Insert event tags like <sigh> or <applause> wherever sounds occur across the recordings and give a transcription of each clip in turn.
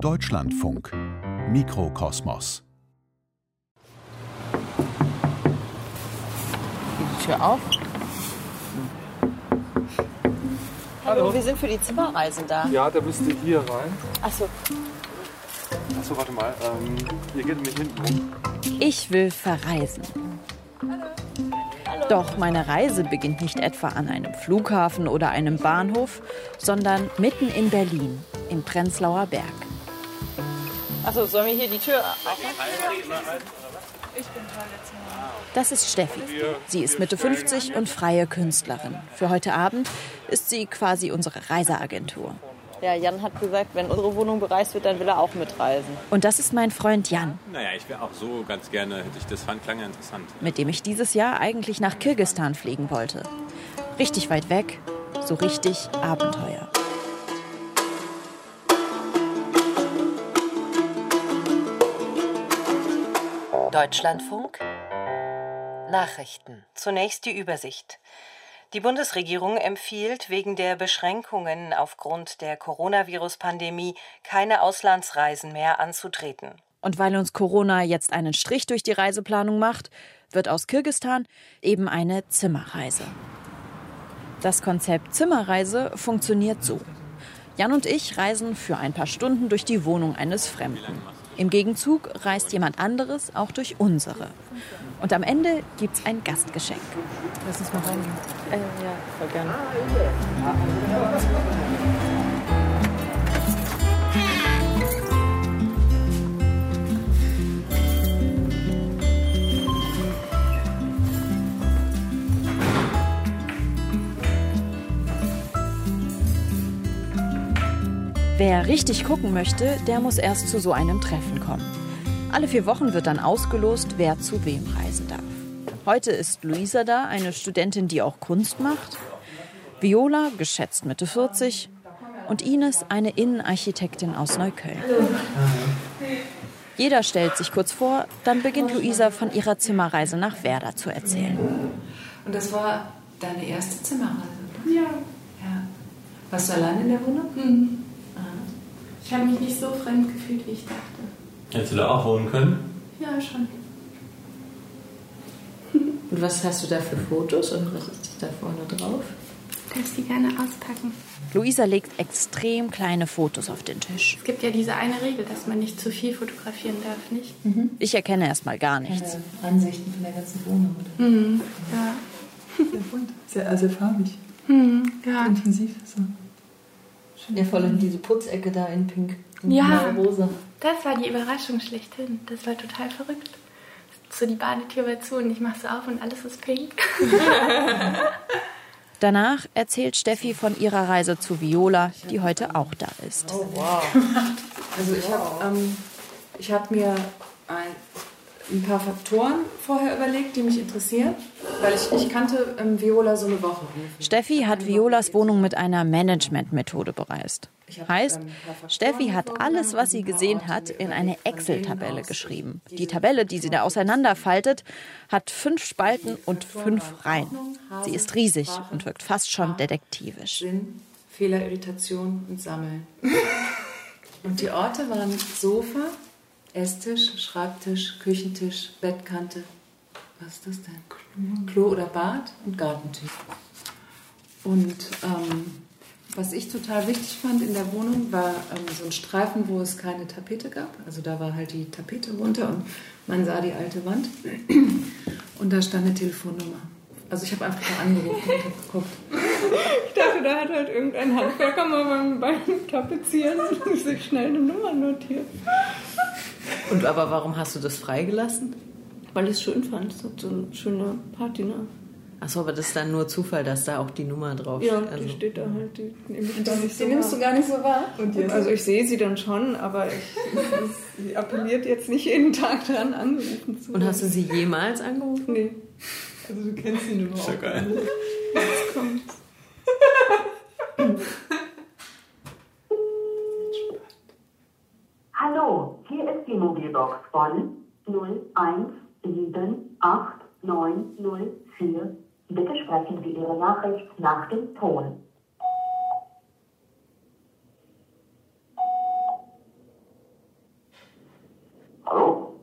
Deutschlandfunk Mikrokosmos Die Tür auf. Hallo, wir sind für die Zimmerreisen da. Ja, da müsst ihr hier rein. Achso, Achso, warte mal. Ähm, ihr geht nämlich hinten rum. Ich will verreisen. Doch meine Reise beginnt nicht etwa an einem Flughafen oder einem Bahnhof, sondern mitten in Berlin, im Prenzlauer Berg. Achso, sollen wir hier die Tür Das ist Steffi. Sie ist Mitte 50 und freie Künstlerin. Für heute Abend ist sie quasi unsere Reiseagentur. Ja, Jan hat gesagt, wenn unsere Wohnung bereist wird, dann will er auch mitreisen. Und das ist mein Freund Jan, Naja, ich wäre auch so ganz gerne, hätte ich das fand, klang ja interessant. mit dem ich dieses Jahr eigentlich nach Kirgistan fliegen wollte. Richtig weit weg, so richtig Abenteuer. Deutschlandfunk Nachrichten. Zunächst die Übersicht. Die Bundesregierung empfiehlt wegen der Beschränkungen aufgrund der Coronavirus-Pandemie keine Auslandsreisen mehr anzutreten. Und weil uns Corona jetzt einen Strich durch die Reiseplanung macht, wird aus Kirgistan eben eine Zimmerreise. Das Konzept Zimmerreise funktioniert so. Jan und ich reisen für ein paar Stunden durch die Wohnung eines Fremden. Im Gegenzug reist jemand anderes auch durch unsere. Und am Ende gibt's ein Gastgeschenk. Lass uns mal reingehen. Äh, ja, voll gerne. Wer richtig gucken möchte, der muss erst zu so einem Treffen kommen. Alle vier Wochen wird dann ausgelost, wer zu wem reisen darf. Heute ist Luisa da, eine Studentin, die auch Kunst macht. Viola, geschätzt Mitte 40. Und Ines, eine Innenarchitektin aus Neukölln. Jeder stellt sich kurz vor, dann beginnt Luisa von ihrer Zimmerreise nach Werder zu erzählen. Und das war deine erste Zimmerreise? Ja. ja. Warst du allein in der Wohnung? Mhm. Ich habe mich nicht so fremd gefühlt, wie ich dachte. Hättest du da auch wohnen können? Ja, schon. <laughs> Und was hast du da für Fotos und was ist da vorne drauf? Darfst die gerne auspacken. Luisa legt extrem kleine Fotos auf den Tisch. Es gibt ja diese eine Regel, dass man nicht zu viel fotografieren darf, nicht? Ich erkenne erstmal gar nichts. Keine Ansichten von der ganzen Wohnung, oder? Mhm. Ja. <laughs> Sehr bunt, sehr, also farbig, Mhm. Ja. intensiv. So. Ja, vor allem diese Putzecke da in pink. und Ja. rosa. Das war die Überraschung schlechthin. Das war total verrückt. So die Badetür war zu und ich mach so auf und alles ist pink. <laughs> Danach erzählt Steffi von ihrer Reise zu Viola, die heute auch da ist. Also ich habe ähm, ich hab mir ein, ein paar Faktoren vorher überlegt, die mich interessieren, weil ich, ich kannte ähm, Viola so eine Woche. Steffi hat Violas Wohnung mit einer Management-Methode bereist. Heißt, ähm, Steffi hat alles, was sie gesehen hat, in eine überlegt, von Excel-Tabelle geschrieben. Die Tabelle, die sie da auseinanderfaltet, hat fünf Spalten und fünf Reihen. Sie ist riesig und wirkt fast schon detektivisch. Sinn, Fehler, Irritation und Sammeln. <laughs> und die Orte waren Sofa, Esstisch, Schreibtisch, Küchentisch, Bettkante. Was ist das denn? Klo oder Bad und Gartentür. Und ähm, was ich total wichtig fand in der Wohnung, war ähm, so ein Streifen, wo es keine Tapete gab. Also da war halt die Tapete runter und man sah die alte Wand. Und da stand eine Telefonnummer. Also ich habe einfach mal angerufen und habe geguckt. Ich dachte, da hat halt irgendein Handwerker mal beim Tapezieren sich schnell eine Nummer notiert. Und aber warum hast du das freigelassen? Weil ich es schön fand. Es hat so eine schöne Patina. Achso, aber das ist dann nur Zufall, dass da auch die Nummer drauf Ja, steht. die Also, steht da halt. Die, nehme ich gar nicht so Die nimmst du gar nicht so wahr. Und jetzt? Also ich sehe sie dann schon, aber ich, sie appelliert jetzt nicht jeden Tag dran, angerufen zu und hast du werden. sie jemals angerufen? Nee, also du kennst ihn überhaupt Ist ja geil. jetzt kommt. Mobilbox von 01789004. Bitte sprechen Sie Ihre Nachricht nach dem Ton. Hallo?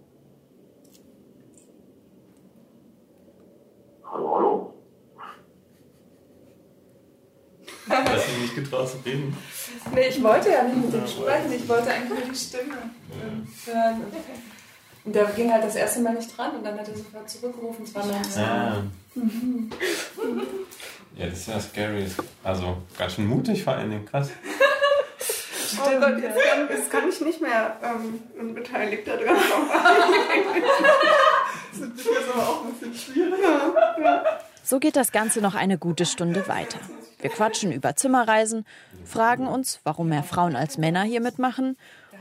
Hallo, hallo? Hast du nicht getraut zu reden? Nee, ich wollte ja nicht mit dem sprechen, ich wollte eigentlich nur die Stimme hören. Und der ging halt das erste Mal nicht dran und dann hat er sofort zurückgerufen, langsam. Ja. Mhm. ja, das ist ja scary. Also ganz schön mutig vor allen Dingen, krass. Oh Gott, jetzt kann, jetzt kann ich nicht mehr ähm, unbeteiligt daran Das ist aber auch ein bisschen schwierig. So geht das Ganze noch eine gute Stunde weiter. Wir quatschen über Zimmerreisen, fragen uns, warum mehr Frauen als Männer hier mitmachen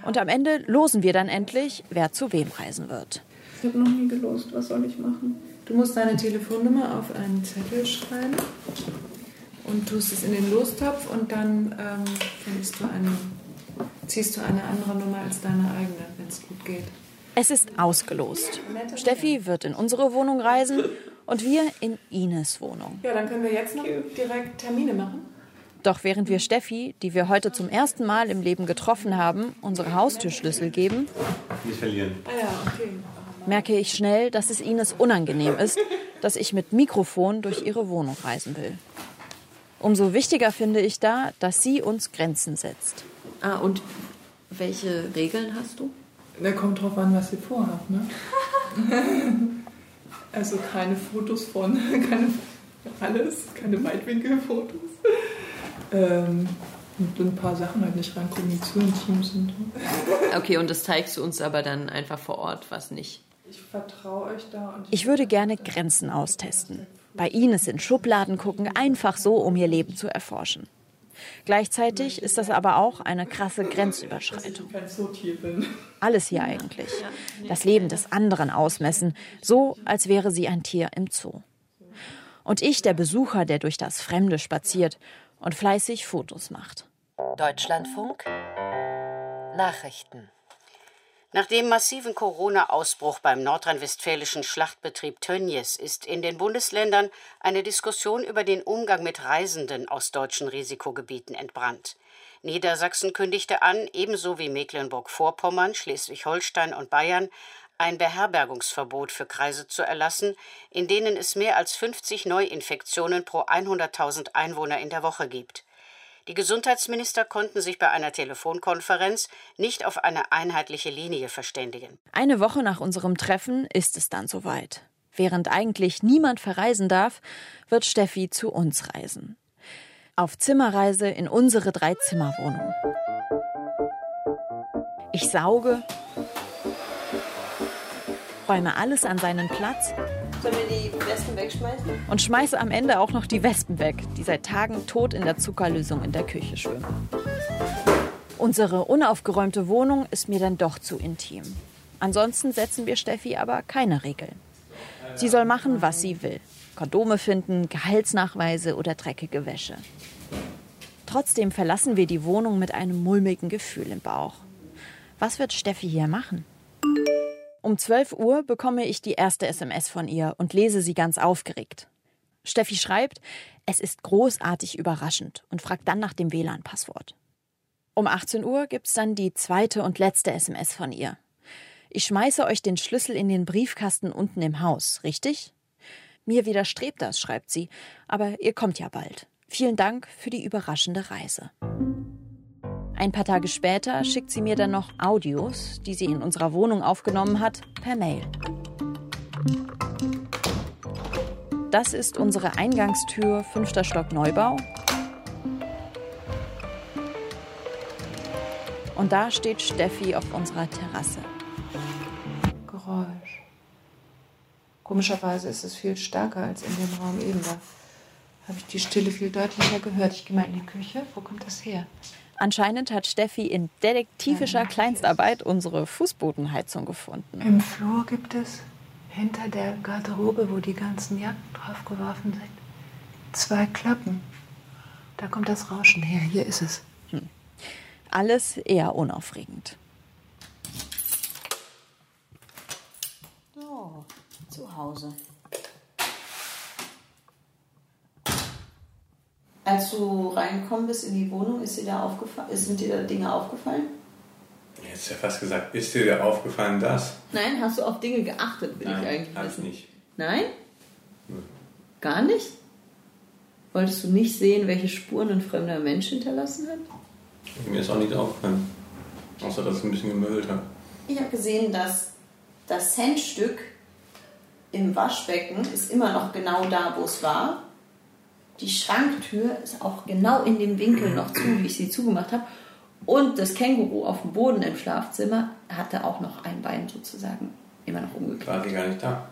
und am Ende losen wir dann endlich, wer zu wem reisen wird. Ich habe noch nie gelost. Was soll ich machen? Du musst deine Telefonnummer auf einen Zettel schreiben und tust es in den Lostopf und dann ähm, du eine, ziehst du eine andere Nummer als deine eigene, wenn es gut geht. Es ist ausgelost. Steffi wird in unsere Wohnung reisen und wir in Ines Wohnung. Ja, dann können wir jetzt noch direkt Termine machen. Doch während wir Steffi, die wir heute zum ersten Mal im Leben getroffen haben, unsere Haustürschlüssel geben, Nicht verlieren. Ah merke ich schnell, dass es Ines unangenehm ist, dass ich mit Mikrofon durch ihre Wohnung reisen will. Umso wichtiger finde ich da, dass sie uns Grenzen setzt. Ah, und welche Regeln hast du? Da kommt drauf an, was ihr vorhabt, ne? <laughs> also keine Fotos von, <laughs> keine alles, keine Weitwinkelfotos. Ähm, und ein paar Sachen halt nicht reingucken, die zu intim sind. Okay, und das zeigst du uns aber dann einfach vor Ort, was nicht. Ich vertraue euch da und Ich würde gerne Grenzen austesten. Bei Ines in Schubladen gucken, einfach so, um ihr Leben zu erforschen. Gleichzeitig ist das aber auch eine krasse Grenzüberschreitung. Alles hier eigentlich. Das Leben des anderen ausmessen, so als wäre sie ein Tier im Zoo. Und ich der Besucher, der durch das Fremde spaziert und fleißig Fotos macht. Deutschlandfunk Nachrichten. Nach dem massiven Corona-Ausbruch beim nordrhein-westfälischen Schlachtbetrieb Tönnies ist in den Bundesländern eine Diskussion über den Umgang mit Reisenden aus deutschen Risikogebieten entbrannt. Niedersachsen kündigte an, ebenso wie Mecklenburg-Vorpommern, Schleswig-Holstein und Bayern, ein Beherbergungsverbot für Kreise zu erlassen, in denen es mehr als 50 Neuinfektionen pro 100.000 Einwohner in der Woche gibt. Die Gesundheitsminister konnten sich bei einer Telefonkonferenz nicht auf eine einheitliche Linie verständigen. Eine Woche nach unserem Treffen ist es dann soweit. Während eigentlich niemand verreisen darf, wird Steffi zu uns reisen. Auf Zimmerreise in unsere Drei-Zimmer-Wohnung. Ich sauge, räume alles an seinen Platz Sollen wir die Westen wegschmeißen? und schmeiße am Ende auch noch die Wespen weg, die seit Tagen tot in der Zuckerlösung in der Küche schwimmen. Unsere unaufgeräumte Wohnung ist mir dann doch zu intim. Ansonsten setzen wir Steffi aber keine Regeln. Sie soll machen, was sie will. Kondome finden, Gehaltsnachweise oder dreckige Wäsche. Trotzdem verlassen wir die Wohnung mit einem mulmigen Gefühl im Bauch. Was wird Steffi hier machen? Um 12 Uhr bekomme ich die erste SMS von ihr und lese sie ganz aufgeregt. Steffi schreibt, es ist großartig überraschend und fragt dann nach dem WLAN-Passwort. Um 18 Uhr gibt's dann die zweite und letzte SMS von ihr. Ich schmeiße euch den Schlüssel in den Briefkasten unten im Haus, richtig? Mir widerstrebt das, schreibt sie, aber ihr kommt ja bald. Vielen Dank für die überraschende Reise. Ein paar Tage später schickt sie mir dann noch Audios, die sie in unserer Wohnung aufgenommen hat, per Mail. Das ist unsere Eingangstür, fünfter Stock Neubau. Und da steht Steffi auf unserer Terrasse. Geräusch. Komischerweise ist es viel stärker als in dem Raum eben. Da habe ich die Stille viel deutlicher gehört. Ich gehe mal in die Küche. Wo kommt das her? Anscheinend hat Steffi in detektivischer Kleinstarbeit unsere Fußbodenheizung gefunden. Im Flur gibt es hinter der Garderobe, wo die ganzen Jacken draufgeworfen sind, zwei Klappen. Da kommt das Rauschen her. Hier ist es. Alles eher unaufregend. So, zu Hause. Als du reingekommen bist in die Wohnung, ist dir da aufgefallen, sind dir da Dinge aufgefallen? Jetzt ja fast gesagt, ist dir da aufgefallen das? Nein, hast du auf Dinge geachtet, will Nein, ich eigentlich hab ich wissen. nicht. Nein? Nö. Gar nicht? Wolltest du nicht sehen, welche Spuren ein fremder Mensch hinterlassen hat? Mir ist auch nichts aufgefallen. Außer, dass es ein bisschen gemüllt hat. Ich habe gesehen, dass das Centstück im Waschbecken ist immer noch genau da, wo es war. Die Schranktür ist auch genau in dem Winkel noch zu, wie ich sie zugemacht habe. Und das Känguru auf dem Boden im Schlafzimmer hatte auch noch ein Bein sozusagen immer noch umgekehrt. War die gar nicht da?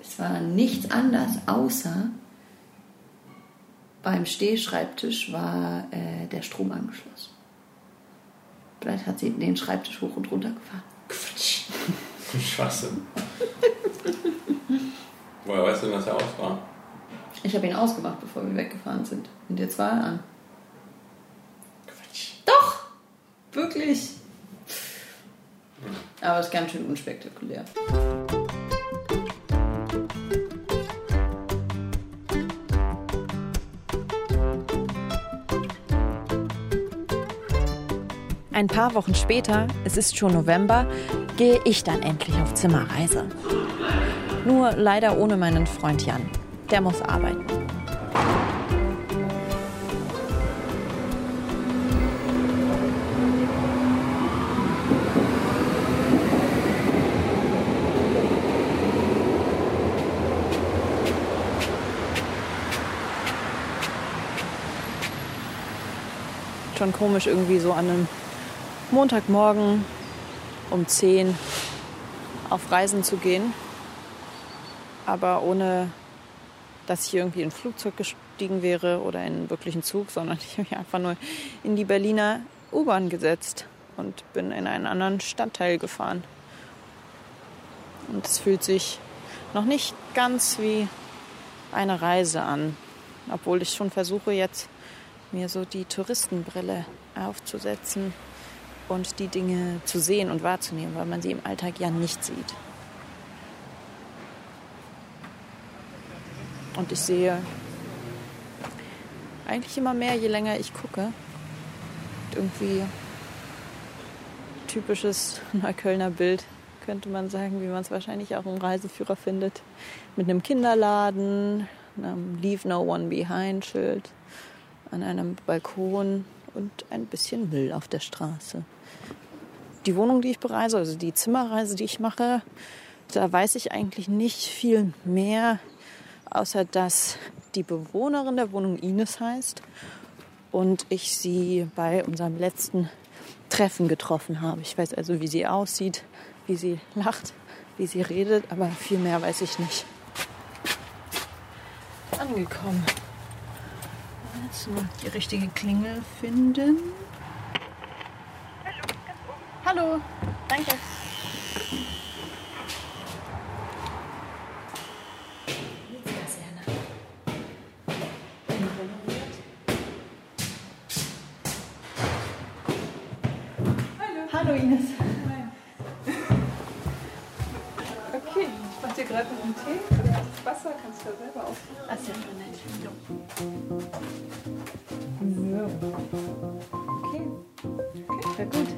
Es war nichts anders, außer beim Stehschreibtisch war äh, der Strom angeschlossen. Vielleicht hat sie den Schreibtisch hoch und runter gefahren. Quatsch. <laughs> Schwachsinn. Woher weißt du denn, dass er aus war? Ich habe ihn ausgemacht, bevor wir weggefahren sind. Und jetzt war er an. Quatsch. Doch! Wirklich. Aber es ist ganz schön unspektakulär. Ein paar Wochen später, es ist schon November, gehe ich dann endlich auf Zimmerreise. Nur leider ohne meinen Freund Jan. Der muss arbeiten. Schon komisch irgendwie so an einem Montagmorgen um 10 auf Reisen zu gehen. Aber ohne, dass ich irgendwie in ein Flugzeug gestiegen wäre oder in einen wirklichen Zug, sondern <laughs> ich habe mich einfach nur in die Berliner U-Bahn gesetzt und bin in einen anderen Stadtteil gefahren. Und es fühlt sich noch nicht ganz wie eine Reise an, obwohl ich schon versuche jetzt mir so die Touristenbrille aufzusetzen und die Dinge zu sehen und wahrzunehmen, weil man sie im Alltag ja nicht sieht. Und ich sehe eigentlich immer mehr, je länger ich gucke. Irgendwie typisches <laughs> Neuköllner Bild, könnte man sagen, wie man es wahrscheinlich auch im Reiseführer findet. Mit einem Kinderladen, einem Leave No One Behind Schild, an einem Balkon und ein bisschen Müll auf der Straße. Die Wohnung, die ich bereise, also die Zimmerreise, die ich mache, da weiß ich eigentlich nicht viel mehr, außer dass die Bewohnerin der Wohnung Ines heißt und ich sie bei unserem letzten Treffen getroffen habe. Ich weiß also, wie sie aussieht, wie sie lacht, wie sie redet, aber viel mehr weiß ich nicht. Angekommen. Jetzt noch die richtige Klingel finden. Hallo, danke. Hallo Ines. Okay, ich mach dir gerade noch einen Tee. Das Wasser kannst du ja selber aufmachen. Das ist ja schon nett. Okay. Okay, sehr gut.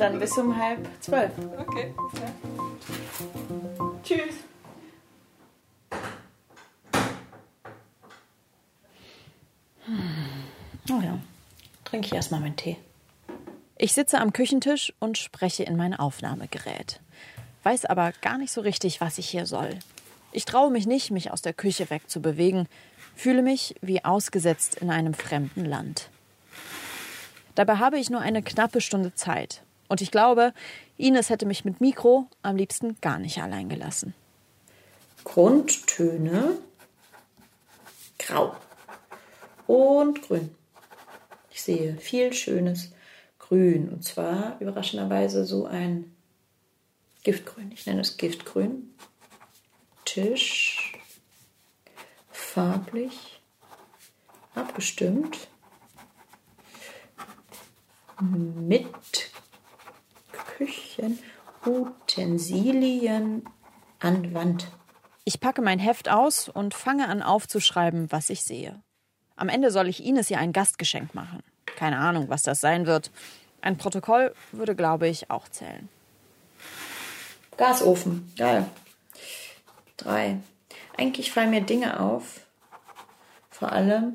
Dann bis um halb zwölf. Okay, ja. Tschüss. Oh ja, trinke ich erstmal meinen Tee. Ich sitze am Küchentisch und spreche in mein Aufnahmegerät. Weiß aber gar nicht so richtig, was ich hier soll. Ich traue mich nicht, mich aus der Küche wegzubewegen, fühle mich wie ausgesetzt in einem fremden Land. Dabei habe ich nur eine knappe Stunde Zeit. Und ich glaube, Ines hätte mich mit Mikro am liebsten gar nicht allein gelassen. Grundtöne grau und grün. Ich sehe viel schönes Grün und zwar überraschenderweise so ein Giftgrün. Ich nenne es Giftgrün. Tisch, farblich abgestimmt mit Küchenutensilien an Wand. Ich packe mein Heft aus und fange an aufzuschreiben, was ich sehe. Am Ende soll ich Ines ja ein Gastgeschenk machen. Keine Ahnung, was das sein wird. Ein Protokoll würde, glaube ich, auch zählen. Gasofen, geil. Drei. Eigentlich fallen mir Dinge auf, Vor allem,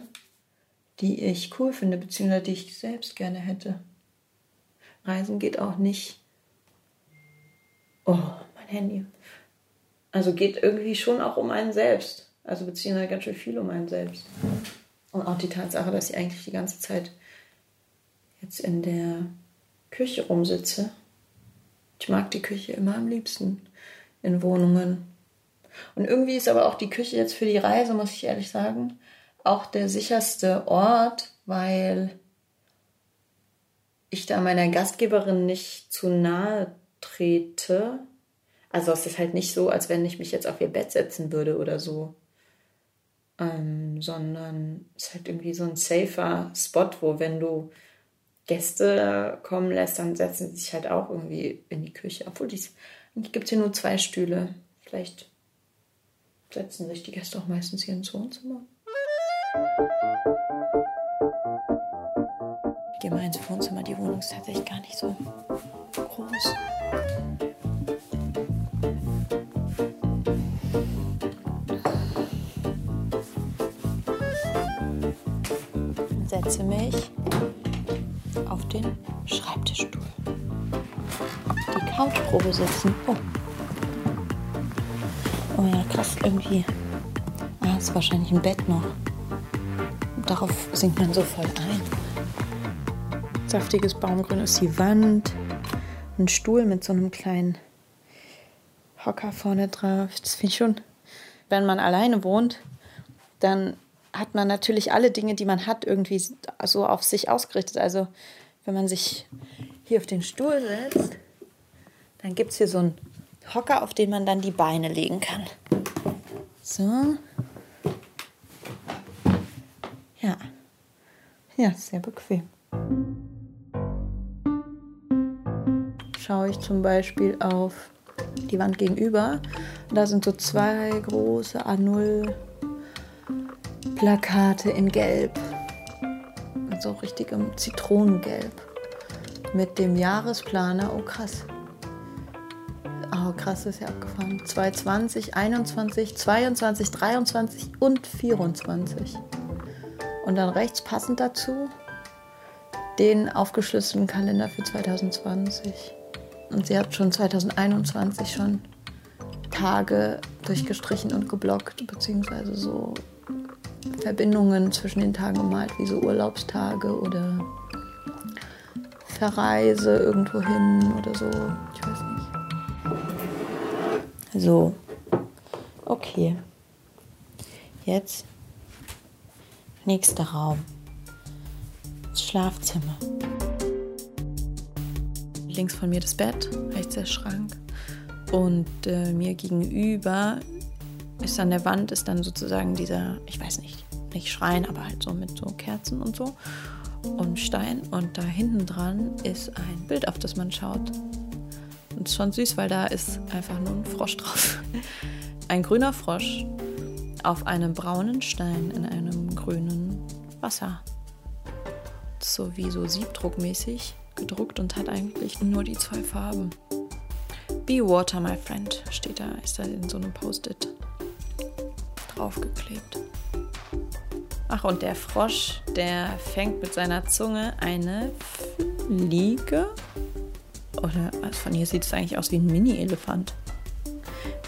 die ich cool finde, beziehungsweise die ich selbst gerne hätte. Reisen geht auch nicht. Oh, mein Handy. Also geht irgendwie schon auch um einen selbst. Also beziehungsweise ganz schön viel um einen selbst. Und auch die Tatsache, dass ich eigentlich die ganze Zeit jetzt in der Küche rumsitze. Ich mag die Küche immer am liebsten in Wohnungen. Und irgendwie ist aber auch die Küche jetzt für die Reise, muss ich ehrlich sagen, auch der sicherste Ort, weil ich da meiner Gastgeberin nicht zu nahe trete. Also es ist halt nicht so, als wenn ich mich jetzt auf ihr Bett setzen würde oder so. Ähm, sondern es ist halt irgendwie so ein safer Spot, wo wenn du Gäste kommen lässt, dann setzen sie sich halt auch irgendwie in die Küche. Obwohl dies, gibt es hier nur zwei Stühle. Vielleicht setzen sich die Gäste auch meistens hier ins Wohnzimmer. Ich gehe mal ins Wohnzimmer. Die Wohnung ist tatsächlich gar nicht so groß. Setze mich Schreibtischstuhl. Die Couchprobe sitzen. Oh. Oh ja, krass, irgendwie. Ah, ist wahrscheinlich ein Bett noch. Darauf sinkt man so voll ein. Saftiges Baumgrün ist die Wand. Ein Stuhl mit so einem kleinen Hocker vorne drauf. Das finde ich schon. Wenn man alleine wohnt, dann hat man natürlich alle Dinge, die man hat, irgendwie so auf sich ausgerichtet. Also wenn man sich hier auf den Stuhl setzt, dann gibt es hier so einen Hocker, auf den man dann die Beine legen kann. So. Ja. Ja, sehr bequem. Schaue ich zum Beispiel auf die Wand gegenüber. Da sind so zwei große A0 Plakate in Gelb. So richtigem Zitronengelb. Mit dem Jahresplaner. Oh krass. Oh krass, ist ja abgefahren. 2020, 21, 22, 23 und 24. Und dann rechts passend dazu den aufgeschlüsselten Kalender für 2020. Und sie hat schon 2021 schon Tage durchgestrichen und geblockt, beziehungsweise so Verbindungen zwischen den Tagen gemalt, wie so Urlaubstage oder Verreise irgendwo hin oder so. Ich weiß nicht. So. Okay. Jetzt nächster Raum. Das Schlafzimmer. Links von mir das Bett, rechts der Schrank. Und äh, mir gegenüber ist an der Wand ist dann sozusagen dieser, ich weiß nicht, nicht Schrein, aber halt so mit so Kerzen und so und Stein. Und da hinten dran ist ein Bild, auf das man schaut. Und es ist schon süß, weil da ist einfach nur ein Frosch drauf. <laughs> Ein grüner Frosch auf einem braunen Stein in einem grünen Wasser. So wie so siebdruckmäßig gedruckt und hat eigentlich nur die zwei Farben. Be water, my friend, steht da, ist da in so einem Post-it draufgeklebt. Ach, und der Frosch, der fängt mit seiner Zunge eine Fliege. Oder also von hier sieht es eigentlich aus wie ein Mini-Elefant. Wie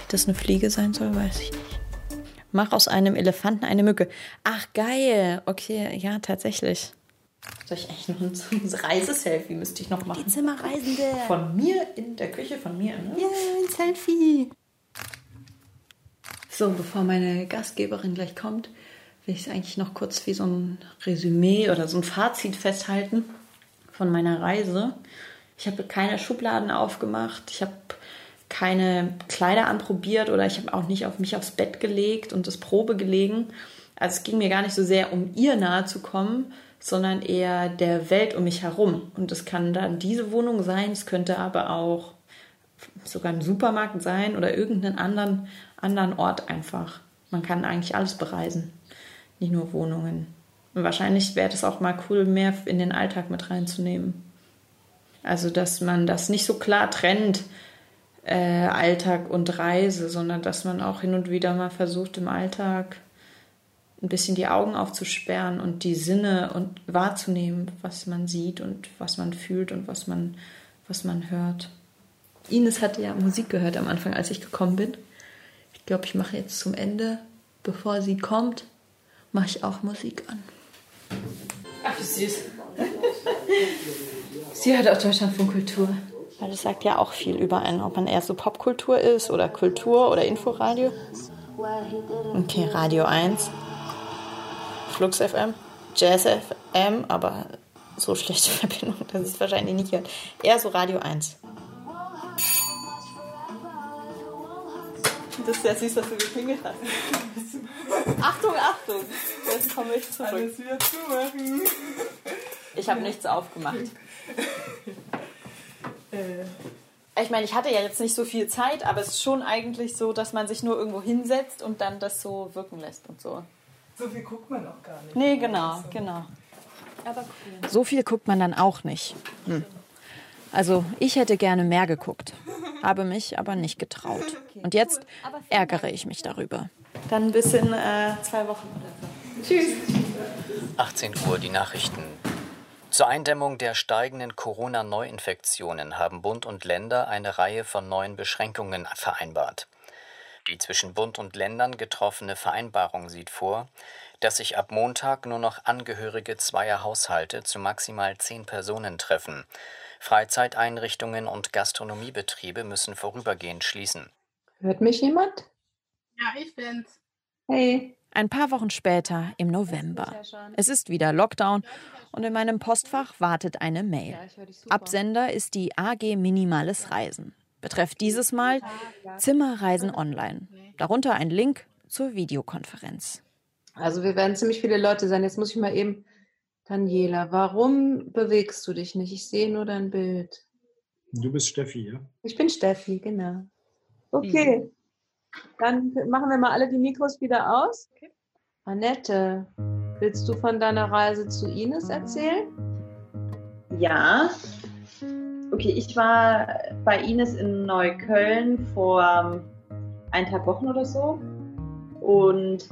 das eine Fliege sein soll, weiß ich nicht. Mach aus einem Elefanten eine Mücke. Ach, geil. Okay, ja, tatsächlich. Soll ich eigentlich noch ein <laughs> Reiseselfie müsste ich noch machen? Die Zimmerreisende. Von mir in der Küche, von mir, ne? Ja, yeah, ein Selfie. So, bevor meine Gastgeberin gleich kommt, will ich eigentlich noch kurz wie so ein Resümee oder so ein Fazit festhalten von meiner Reise. Ich habe keine Schubladen aufgemacht, ich habe keine Kleider anprobiert oder ich habe auch nicht auf mich aufs Bett gelegt und das Probe gelegen. Also es ging mir gar nicht so sehr um ihr nahe zu kommen, sondern eher der Welt um mich herum. Und es kann dann diese Wohnung sein, es könnte aber auch sogar ein Supermarkt sein oder irgendeinen anderen anderen Ort einfach. Man kann eigentlich alles bereisen, nicht nur Wohnungen. Und wahrscheinlich wäre es auch mal cool, mehr in den Alltag mit reinzunehmen. Also, dass man das nicht so klar trennt, äh, Alltag und Reise, sondern dass man auch hin und wieder mal versucht, im Alltag ein bisschen die Augen aufzusperren und die Sinne und wahrzunehmen, was man sieht und was man fühlt und was man, was man hört. Ines hatte ja Musik gehört am Anfang, als ich gekommen bin. Ich glaube, ich mache jetzt zum Ende, bevor sie kommt, mache ich auch Musik an. Ach, wie süß. Sie hört auch Deutschlandfunk Kultur. Weil das sagt ja auch viel über einen, ob man eher so Popkultur ist oder Kultur oder Inforadio. Okay, Radio 1. Flux FM, Jazz FM, aber so schlechte <laughs> Verbindung, das ist wahrscheinlich nicht gehört. Eher so Radio 1. Das ist sehr süß, dass du geklingelt hast. <laughs> Achtung, Achtung! Jetzt komme ich zurück. Alles wieder zumachen. Ich habe nichts aufgemacht. <laughs> Ich meine, ich hatte ja jetzt nicht so viel Zeit, aber es ist schon eigentlich so, dass man sich nur irgendwo hinsetzt und dann das so wirken lässt und so. So viel guckt man auch gar nicht. Nee, genau, genau. Aber cool. So viel guckt man dann auch nicht. Hm. Also ich hätte gerne mehr geguckt, habe mich aber nicht getraut. <laughs> Und jetzt ärgere ich mich darüber. Dann bis in äh, zwei Wochen oder so. Tschüss. 18 Uhr die Nachrichten. Zur Eindämmung der steigenden Corona-Neuinfektionen haben Bund und Länder eine Reihe von neuen Beschränkungen vereinbart. Die zwischen Bund und Ländern getroffene Vereinbarung sieht vor, dass sich ab Montag nur noch Angehörige zweier Haushalte zu maximal zehn Personen treffen. Freizeiteinrichtungen und Gastronomiebetriebe müssen vorübergehend schließen. Hört mich jemand? Ja, ich bin's. Hey. Ein paar Wochen später, im November. Es ist wieder Lockdown und in meinem Postfach wartet eine Mail. Absender ist die AG Minimales Reisen. Betreff dieses Mal Zimmerreisen online. Darunter ein Link zur Videokonferenz. Also wir werden ziemlich viele Leute sein. Jetzt muss ich mal eben, Daniela, warum bewegst du dich nicht? Ich sehe nur dein Bild. Du bist Steffi, ja? Ich bin Steffi, genau. Okay, dann machen wir mal alle die Mikros wieder aus. Annette, willst du von deiner Reise zu Ines erzählen? Ja. Okay, ich war bei Ines in Neukölln vor eineinhalb Wochen oder so. Und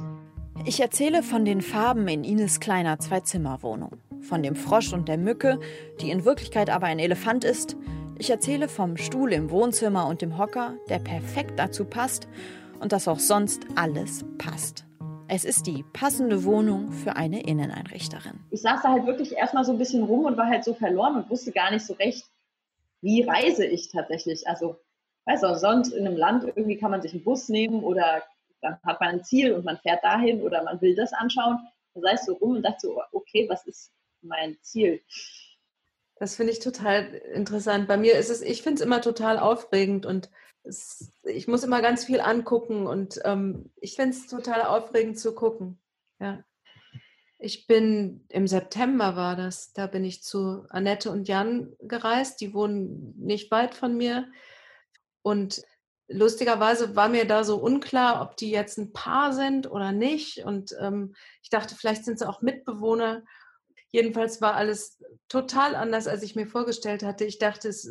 Ich erzähle von den Farben in Ines kleiner Zwei-Zimmer-Wohnung. Von dem Frosch und der Mücke, die in Wirklichkeit aber ein Elefant ist. Ich erzähle vom Stuhl im Wohnzimmer und dem Hocker, der perfekt dazu passt und dass auch sonst alles passt. Es ist die passende Wohnung für eine Inneneinrichterin. ich saß da halt wirklich erstmal so ein bisschen rum und war halt so verloren und wusste gar nicht so recht, wie reise ich tatsächlich. Also, weißt du, sonst in einem Land irgendwie kann man sich einen Bus nehmen oder dann hat man ein Ziel und man fährt dahin oder man will das anschauen. Da saß ich so rum und dachte so, okay, was ist mein Ziel? Das finde ich total interessant. Bei mir ist es, ich finde es immer total aufregend und es, ich muss immer ganz viel angucken und ähm, ich finde es total aufregend zu gucken. Ja. Ich bin im September war das, da bin ich zu Annette und Jan gereist, die wohnen nicht weit von mir und lustigerweise war mir da so unklar, ob die jetzt ein Paar sind oder nicht und ähm, ich dachte, vielleicht sind sie auch Mitbewohner. Jedenfalls war alles total anders, als ich mir vorgestellt hatte. Ich dachte, es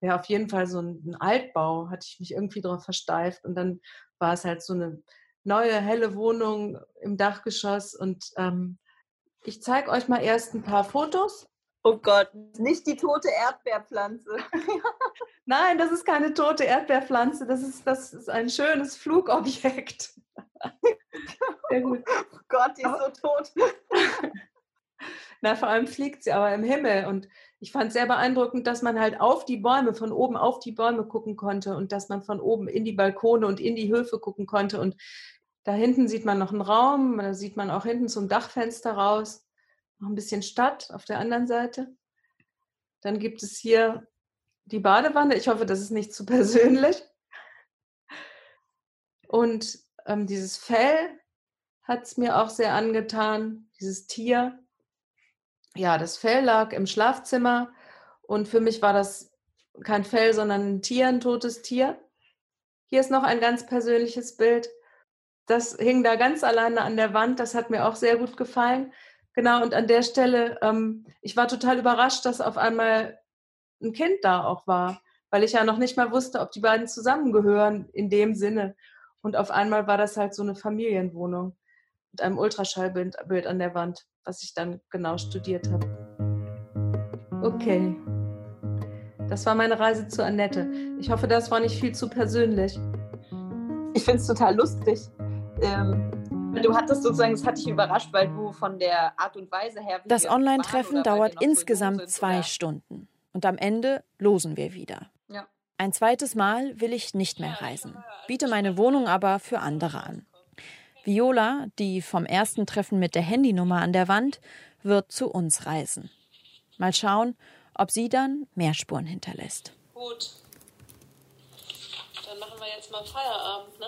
wäre auf jeden Fall so ein, Altbau, hatte ich mich irgendwie darauf versteift. Und dann war es halt so eine neue, helle Wohnung im Dachgeschoss. Und ähm, ich zeige euch mal erst ein paar Fotos. Oh Gott, nicht die tote Erdbeerpflanze. <laughs> Nein, das ist keine tote Erdbeerpflanze, das ist, das ist ein schönes Flugobjekt. <laughs> Sehr gut. Oh Gott, die ist so tot. <laughs> Na, vor allem fliegt sie aber im Himmel. Und ich fand es sehr beeindruckend, dass man halt auf die Bäume, von oben auf die Bäume gucken konnte und dass man von oben in die Balkone und in die Höfe gucken konnte. Und da hinten sieht man noch einen Raum, da sieht man auch hinten zum Dachfenster raus. Noch ein bisschen Stadt auf der anderen Seite. Dann gibt es hier die Badewanne. Ich hoffe, das ist nicht zu <laughs> persönlich. Und ähm, dieses Fell hat es mir auch sehr angetan, dieses Tier. Ja, das Fell lag im Schlafzimmer und für mich war das kein Fell, sondern ein Tier, ein totes Tier. Hier ist noch ein ganz persönliches Bild. Das hing da ganz alleine an der Wand. Das hat mir auch sehr gut gefallen. Genau, und an der Stelle, ähm, ich war total überrascht, dass auf einmal ein Kind da auch war, weil ich ja noch nicht mal wusste, ob die beiden zusammengehören in dem Sinne. Und auf einmal war das halt so eine Familienwohnung. mit einem Ultraschallbild Bild an der Wand, was ich dann genau studiert habe. Okay. Das war meine Reise zu Annette. Ich hoffe, das war nicht viel zu persönlich. Ich finde es total lustig. Ähm, du hattest sozusagen, es hat dich überrascht, weil du von der Art und Weise her. Das Online-Treffen dauert insgesamt zwei oder? Stunden. Und am Ende losen wir wieder. Ja. Ein zweites Mal will ich nicht mehr reisen, biete meine Wohnung aber für andere an. Viola, die vom ersten Treffen mit der Handynummer an der Wand, wird zu uns reisen. Mal schauen, ob sie dann mehr Spuren hinterlässt. Gut. Dann machen wir jetzt mal Feierabend, ne?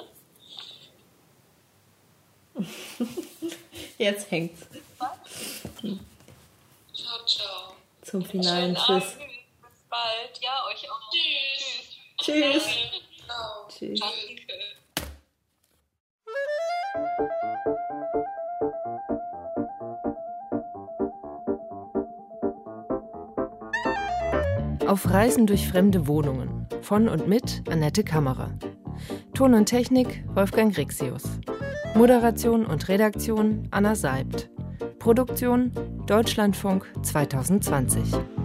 <laughs> Jetzt hängt's. Ciao, ciao. Zum finalen Tschüss. Bis bald. Ja, euch auch. Tschüss. Tschüss. Tschüss. Tschüss. Auf Reisen durch fremde Wohnungen von und mit Annette Kammerer. Ton und Technik Wolfgang Rixius. Moderation und Redaktion Anna Seibt. Produktion Deutschlandfunk 2020.